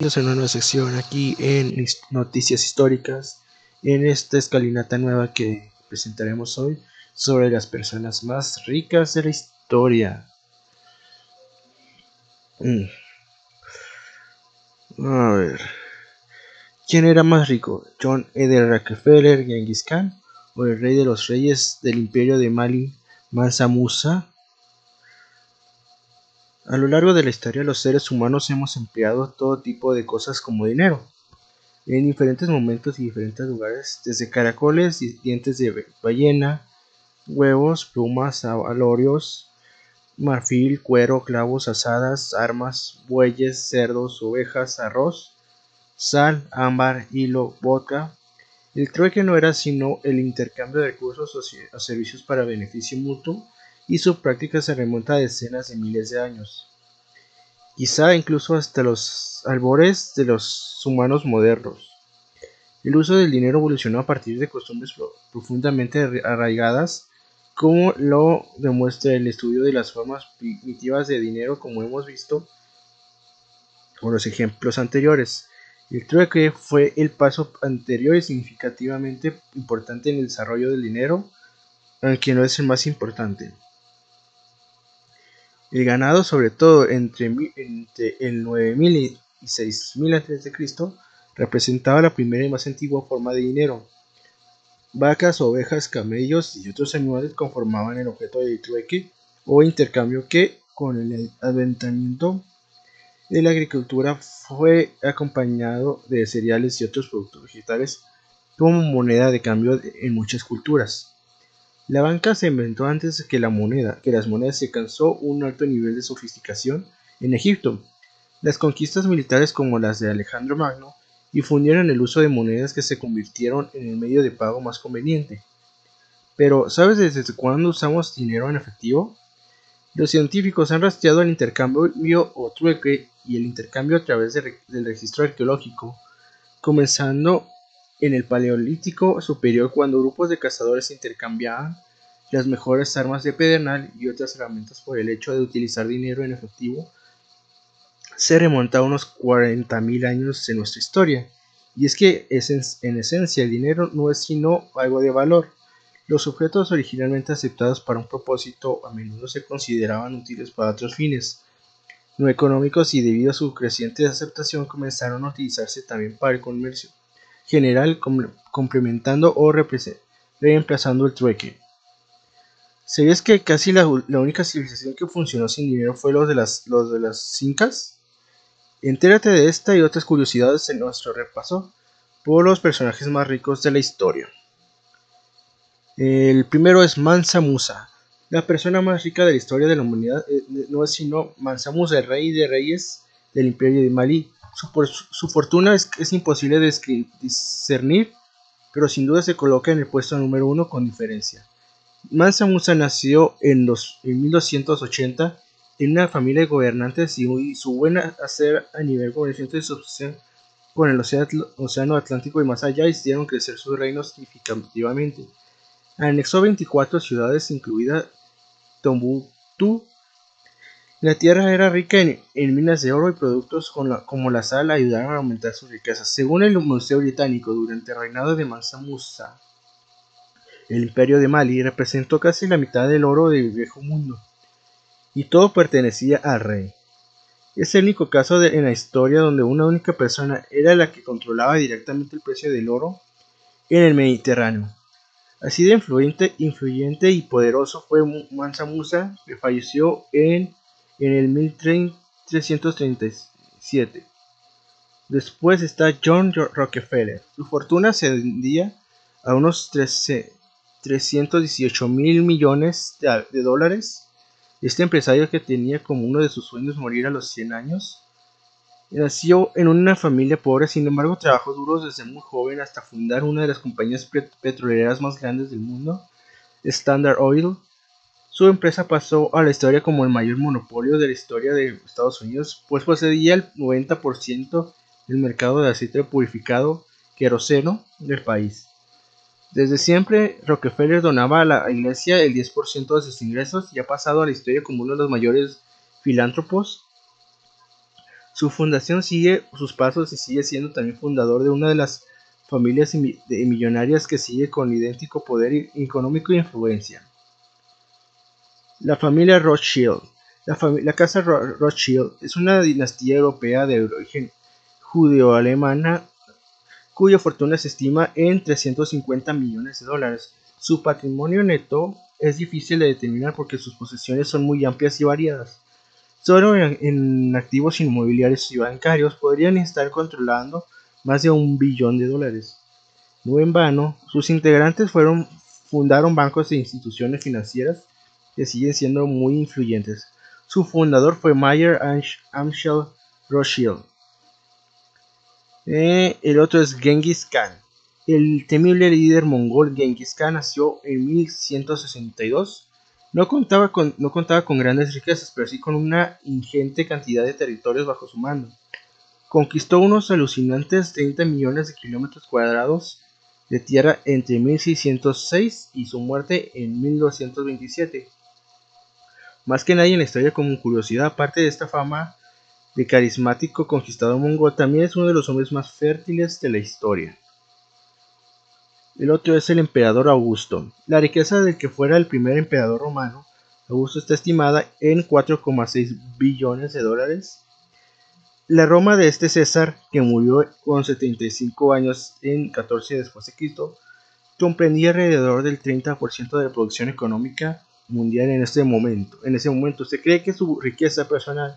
en una nueva sección aquí en Noticias Históricas, en esta escalinata nueva que presentaremos hoy sobre las personas más ricas de la historia. Mm. A ver. ¿Quién era más rico? ¿John E. Rockefeller, Genghis Khan o el rey de los reyes del imperio de Mali, Mansa Musa? A lo largo de la historia los seres humanos hemos empleado todo tipo de cosas como dinero, en diferentes momentos y diferentes lugares, desde caracoles dientes de ballena, huevos, plumas, alorios, marfil, cuero, clavos, asadas, armas, bueyes, cerdos, ovejas, arroz, sal, ámbar, hilo, vodka. El trueque no era sino el intercambio de recursos o servicios para beneficio mutuo y su práctica se remonta a decenas de miles de años, quizá incluso hasta los albores de los humanos modernos. El uso del dinero evolucionó a partir de costumbres profundamente arraigadas, como lo demuestra el estudio de las formas primitivas de dinero como hemos visto con los ejemplos anteriores. El trueque fue el paso anterior y significativamente importante en el desarrollo del dinero, aunque no es el más importante. El ganado, sobre todo entre, el 9000 y 6000 a.C., representaba la primera y más antigua forma de dinero. Vacas, ovejas, camellos y otros animales conformaban el objeto de trueque o intercambio que, con el adventamiento de la agricultura, fue acompañado de cereales y otros productos vegetales como moneda de cambio en muchas culturas. La banca se inventó antes que la moneda, que las monedas se alcanzó un alto nivel de sofisticación en Egipto. Las conquistas militares como las de Alejandro Magno difundieron el uso de monedas que se convirtieron en el medio de pago más conveniente. Pero, ¿sabes desde cuándo usamos dinero en efectivo? Los científicos han rastreado el intercambio o trueque y el intercambio a través del registro arqueológico, comenzando en el Paleolítico Superior, cuando grupos de cazadores intercambiaban las mejores armas de pedernal y otras herramientas por el hecho de utilizar dinero en efectivo, se remonta a unos 40.000 años en nuestra historia. Y es que en esencia el dinero no es sino algo de valor. Los objetos originalmente aceptados para un propósito a menudo se consideraban útiles para otros fines no económicos y debido a su creciente aceptación comenzaron a utilizarse también para el comercio general complementando o reemplazando el trueque. ¿Sabías que casi la, única civilización que funcionó sin dinero fue los de las, los de las incas? Entérate de esta y otras curiosidades en nuestro repaso por los personajes más ricos de la historia. El primero es Mansa Musa, la persona más rica de la historia de la humanidad. Eh, no es sino Mansa Musa, el rey de reyes del imperio de Malí, su, fortuna es, imposible de discernir, pero sin duda se coloca en el puesto número uno con diferencia. Mansa Musa nació en, los, 1280 en una familia de gobernantes y, su buena hacer a nivel su con el océano, Atlántico y más allá hicieron crecer su reino significativamente. Anexó 24 ciudades, incluida Tombuctú, la tierra era rica en, minas de oro y productos como la sal ayudaron a aumentar sus riquezas. Según el Museo Británico, durante el reinado de Mansa Musa, el imperio de Mali representó casi la mitad del oro del viejo mundo, y todo pertenecía al rey. Es el único caso en la historia donde una única persona era la que controlaba directamente el precio del oro en el Mediterráneo. Así de influyente, influyente y poderoso fue Mansa Musa, que falleció en en el 1337. Después está John Rockefeller. Su fortuna ascendía a unos 318 mil millones de, dólares. Este empresario que tenía como uno de sus sueños morir a los 100 años, nació en una familia pobre, sin embargo trabajó duro desde muy joven hasta fundar una de las compañías petroleras más grandes del mundo, Standard Oil, su empresa pasó a la historia como el mayor monopolio de la historia de Estados Unidos, pues poseía el 90% del mercado de aceite purificado queroseno del país. Desde siempre, Rockefeller donaba a la iglesia el 10% de sus ingresos y ha pasado a la historia como uno de los mayores filántropos. Su fundación sigue sus pasos y sigue siendo también fundador de una de las familias millonarias que sigue con idéntico poder económico e influencia. La familia Rothschild. La, casa Rothschild es una dinastía europea de origen judeo-alemana cuya fortuna se estima en 350 millones de dólares. Su patrimonio neto es difícil de determinar porque sus posesiones son muy amplias y variadas. Solo en, activos inmobiliarios y bancarios podrían estar controlando más de un billón de dólares. No en vano, sus integrantes fundaron bancos e instituciones financieras que siguen siendo muy influyentes. Su fundador fue Mayer Amschel Rothschild. Eh, el otro es Genghis Khan. El temible líder mongol Genghis Khan nació en 1162. No contaba, con, no contaba con grandes riquezas, pero sí con una ingente cantidad de territorios bajo su mando. Conquistó unos alucinantes 30 millones de kilómetros cuadrados de tierra entre 1606 y su muerte en 1227. Más que nadie en la historia como curiosidad, aparte de esta fama de carismático conquistador mongol, también es uno de los hombres más fértiles de la historia. El otro es el emperador Augusto. La riqueza del que fuera el primer emperador romano, Augusto está estimada en 4,6 billones de dólares. La Roma de este César, que murió con 75 años en 14 después de Cristo, comprendía alrededor del 30% de la producción económica mundial en este momento. En ese momento se cree que su riqueza personal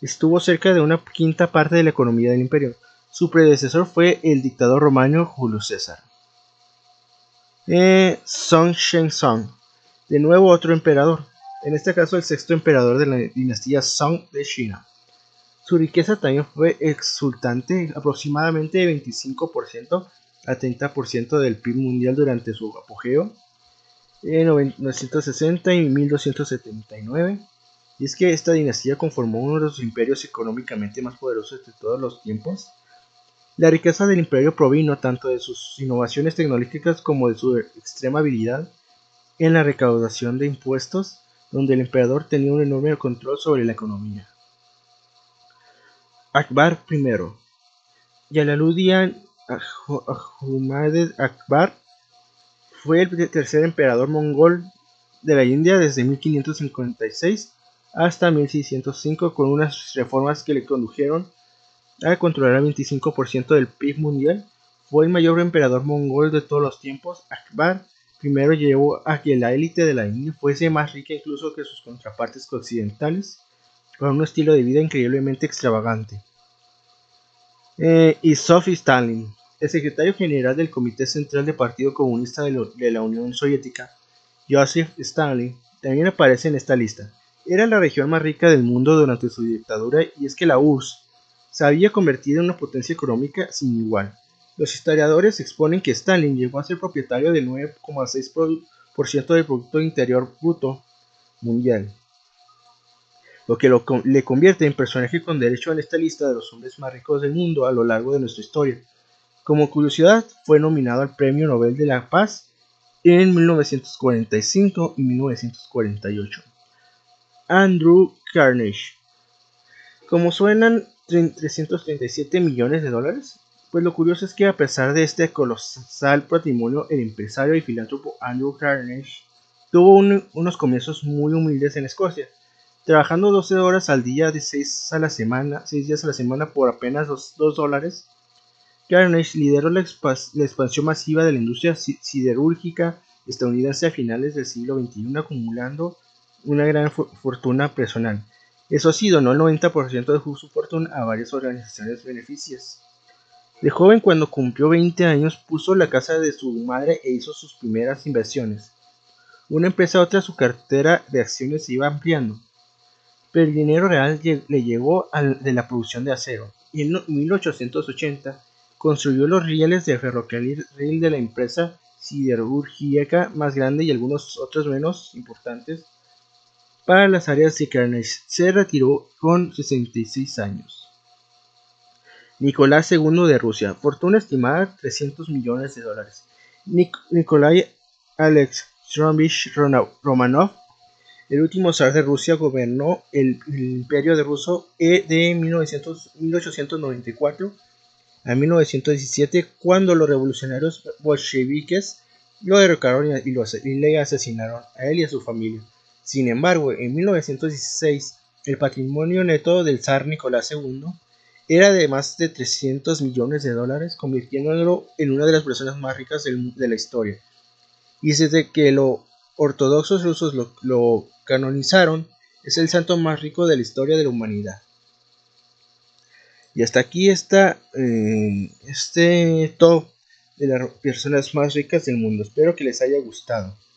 estuvo cerca de una quinta parte de la economía del imperio. Su predecesor fue el dictador romano Julio César. Eh, Song Shenzong, de nuevo otro emperador, en este caso el sexto emperador de la dinastía Song de China. Su riqueza también fue exultante, aproximadamente 25% a 30% del PIB mundial durante su apogeo en 960 y 1279. Y es que esta dinastía conformó uno de los imperios económicamente más poderosos de todos los tiempos. La riqueza del imperio provino tanto de sus innovaciones tecnológicas como de su extrema habilidad en la recaudación de impuestos, donde el emperador tenía un enorme control sobre la economía. Akbar I Yalaluddin Ahmad Akbar fue el tercer emperador mongol de la India desde 1556 hasta 1605 con unas reformas que le condujeron a controlar el 25% del PIB mundial. Fue el mayor emperador mongol de todos los tiempos. Akbar primero llevó a que la élite de la India fuese más rica incluso que sus contrapartes occidentales, con un estilo de vida increíblemente extravagante. Eh, y Sophie Stalin el secretario general del Comité Central del Partido Comunista de, la Unión Soviética, Joseph Stalin, también aparece en esta lista. Era la región más rica del mundo durante su dictadura y es que la URSS se había convertido en una potencia económica sin igual. Los historiadores exponen que Stalin llegó a ser propietario del 9,6% del Producto Interior Bruto mundial, lo que le convierte en personaje con derecho en esta lista de los hombres más ricos del mundo a lo largo de nuestra historia. Como curiosidad, fue nominado al Premio Nobel de la Paz en 1945 y 1948. Andrew Carnegie. Como suenan 337 millones de dólares, pues lo curioso es que a pesar de este colosal patrimonio, el empresario y filántropo Andrew Carnegie tuvo unos comienzos muy humildes en Escocia, trabajando 12 horas al día de 6 a la semana, 6 días a la semana por apenas 2 dólares Carnegie lideró la, expansión masiva de la industria siderúrgica estadounidense a finales del siglo XXI, acumulando una gran fortuna personal. Eso sí, donó el 90% de su fortuna a varias organizaciones beneficias. De joven, cuando cumplió 20 años, puso la casa de su madre e hizo sus primeras inversiones. Una empresa a otra su cartera de acciones se iba ampliando, pero el dinero real le llegó de la producción de acero. Y en 1880 construyó los rieles de ferrocarril de la empresa siderúrgica más grande y algunos otros menos importantes para las áreas de Carnegie. Se retiró con 66 años. Nicolás II de Rusia, fortuna estimada 300 millones de dólares. Nikolai Alexandrovich Romanov El último zar de Rusia gobernó el, imperio de ruso e de 1894 a 1917 cuando los revolucionarios bolcheviques lo derrocaron y, y le asesinaron a él y a su familia. Sin embargo, en 1916 el patrimonio neto del zar Nicolás II era de más de 300 millones de dólares, convirtiéndolo en una de las personas más ricas de la historia. Y desde que los ortodoxos rusos lo canonizaron, es el santo más rico de la historia de la humanidad. Y hasta aquí está eh, este top de las personas más ricas del mundo. Espero que les haya gustado.